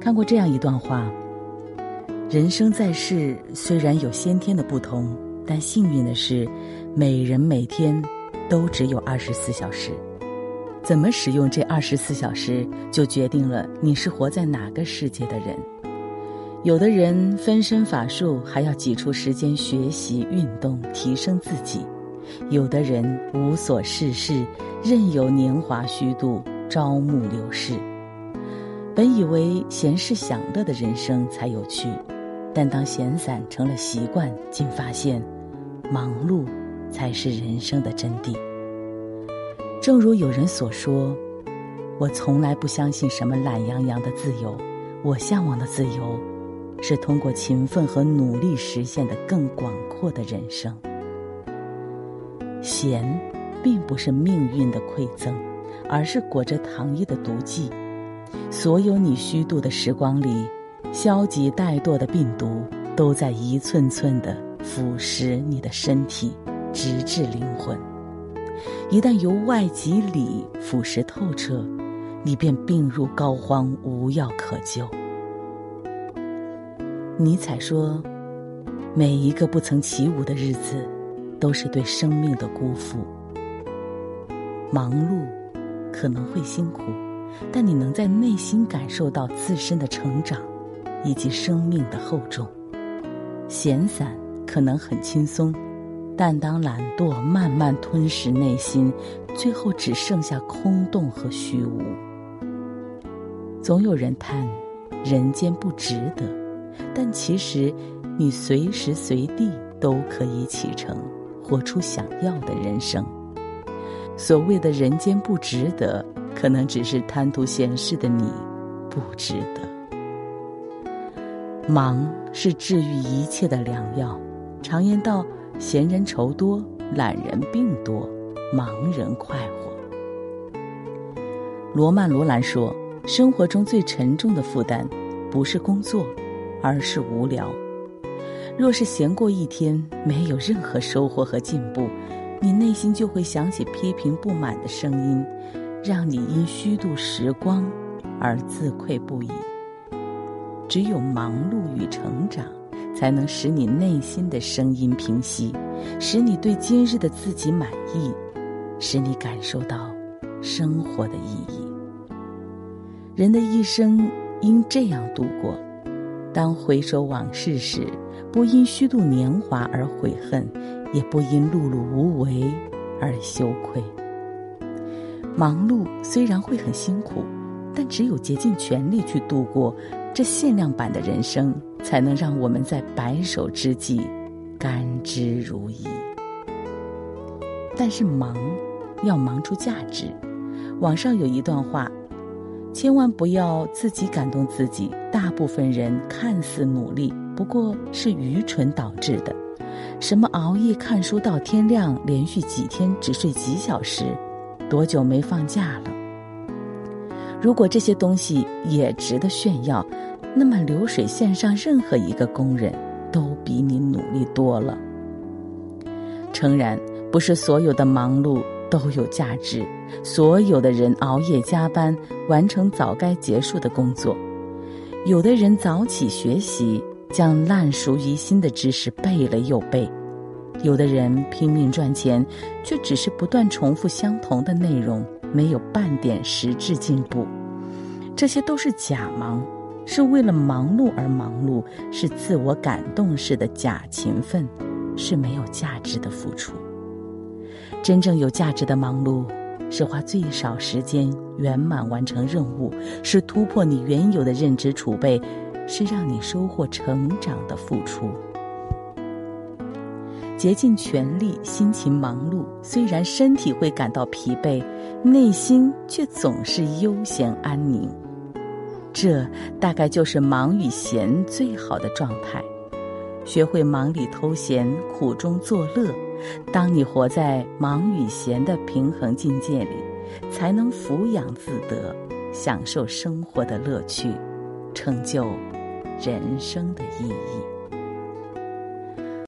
看过这样一段话：人生在世，虽然有先天的不同，但幸运的是，每人每天都只有二十四小时。怎么使用这二十四小时，就决定了你是活在哪个世界的人。有的人分身乏术，还要挤出时间学习、运动、提升自己；有的人无所事事，任由年华虚度、朝暮流逝。本以为闲适享乐的人生才有趣，但当闲散成了习惯，竟发现，忙碌才是人生的真谛。正如有人所说：“我从来不相信什么懒洋洋的自由，我向往的自由，是通过勤奋和努力实现的更广阔的人生。”闲，并不是命运的馈赠，而是裹着糖衣的毒剂。所有你虚度的时光里，消极怠惰的病毒都在一寸寸的腐蚀你的身体，直至灵魂。一旦由外及里腐蚀透彻，你便病入膏肓，无药可救。尼采说：“每一个不曾起舞的日子，都是对生命的辜负。忙碌可能会辛苦。”但你能在内心感受到自身的成长，以及生命的厚重。闲散可能很轻松，但当懒惰慢慢吞噬内心，最后只剩下空洞和虚无。总有人叹人间不值得，但其实你随时随地都可以启程，活出想要的人生。所谓的人间不值得。可能只是贪图闲适的你，不值得。忙是治愈一切的良药。常言道：闲人愁多，懒人病多，忙人快活。罗曼·罗兰说：“生活中最沉重的负担，不是工作，而是无聊。若是闲过一天，没有任何收获和进步，你内心就会响起批评不满的声音。”让你因虚度时光而自愧不已。只有忙碌与成长，才能使你内心的声音平息，使你对今日的自己满意，使你感受到生活的意义。人的一生应这样度过：当回首往事时，不因虚度年华而悔恨，也不因碌碌无为而羞愧。忙碌虽然会很辛苦，但只有竭尽全力去度过这限量版的人生，才能让我们在白首之际甘之如饴。但是忙，要忙出价值。网上有一段话：千万不要自己感动自己。大部分人看似努力，不过是愚蠢导致的。什么熬夜看书到天亮，连续几天只睡几小时。多久没放假了？如果这些东西也值得炫耀，那么流水线上任何一个工人都比你努力多了。诚然，不是所有的忙碌都有价值，所有的人熬夜加班完成早该结束的工作，有的人早起学习，将烂熟于心的知识背了又背。有的人拼命赚钱，却只是不断重复相同的内容，没有半点实质进步。这些都是假忙，是为了忙碌而忙碌，是自我感动式的假勤奋，是没有价值的付出。真正有价值的忙碌，是花最少时间圆满完成任务，是突破你原有的认知储备，是让你收获成长的付出。竭尽全力，辛勤忙碌，虽然身体会感到疲惫，内心却总是悠闲安宁。这大概就是忙与闲最好的状态。学会忙里偷闲，苦中作乐。当你活在忙与闲的平衡境界里，才能抚养自得，享受生活的乐趣，成就人生的意义。